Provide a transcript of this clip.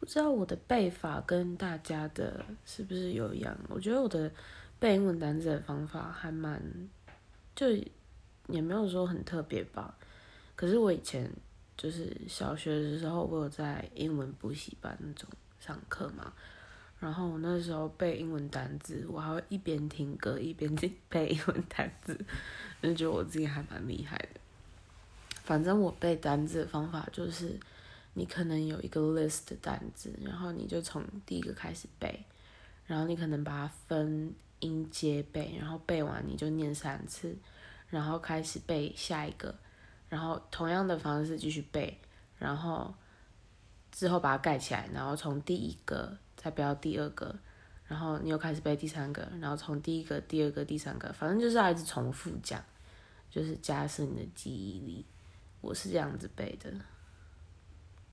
不知道我的背法跟大家的是不是有一样？我觉得我的背英文单词的方法还蛮，就也没有说很特别吧。可是我以前就是小学的时候，我有在英文补习班那种上课嘛。然后我那时候背英文单词，我还会一边听歌一边背英文单词，就觉得我自己还蛮厉害的。反正我背单词的方法就是。你可能有一个 list 的单子，然后你就从第一个开始背，然后你可能把它分音阶背，然后背完你就念三次，然后开始背下一个，然后同样的方式继续背，然后之后把它盖起来，然后从第一个再标第二个，然后你又开始背第三个，然后从第一个、第二个、第三个，反正就是要一直重复讲，就是加深你的记忆力。我是这样子背的。